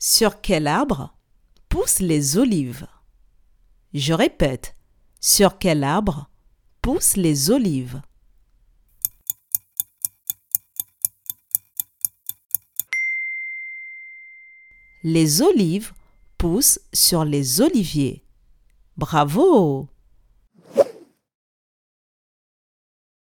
Sur quel arbre poussent les olives? Je répète, sur quel arbre poussent les olives? Les olives poussent sur les oliviers. Bravo!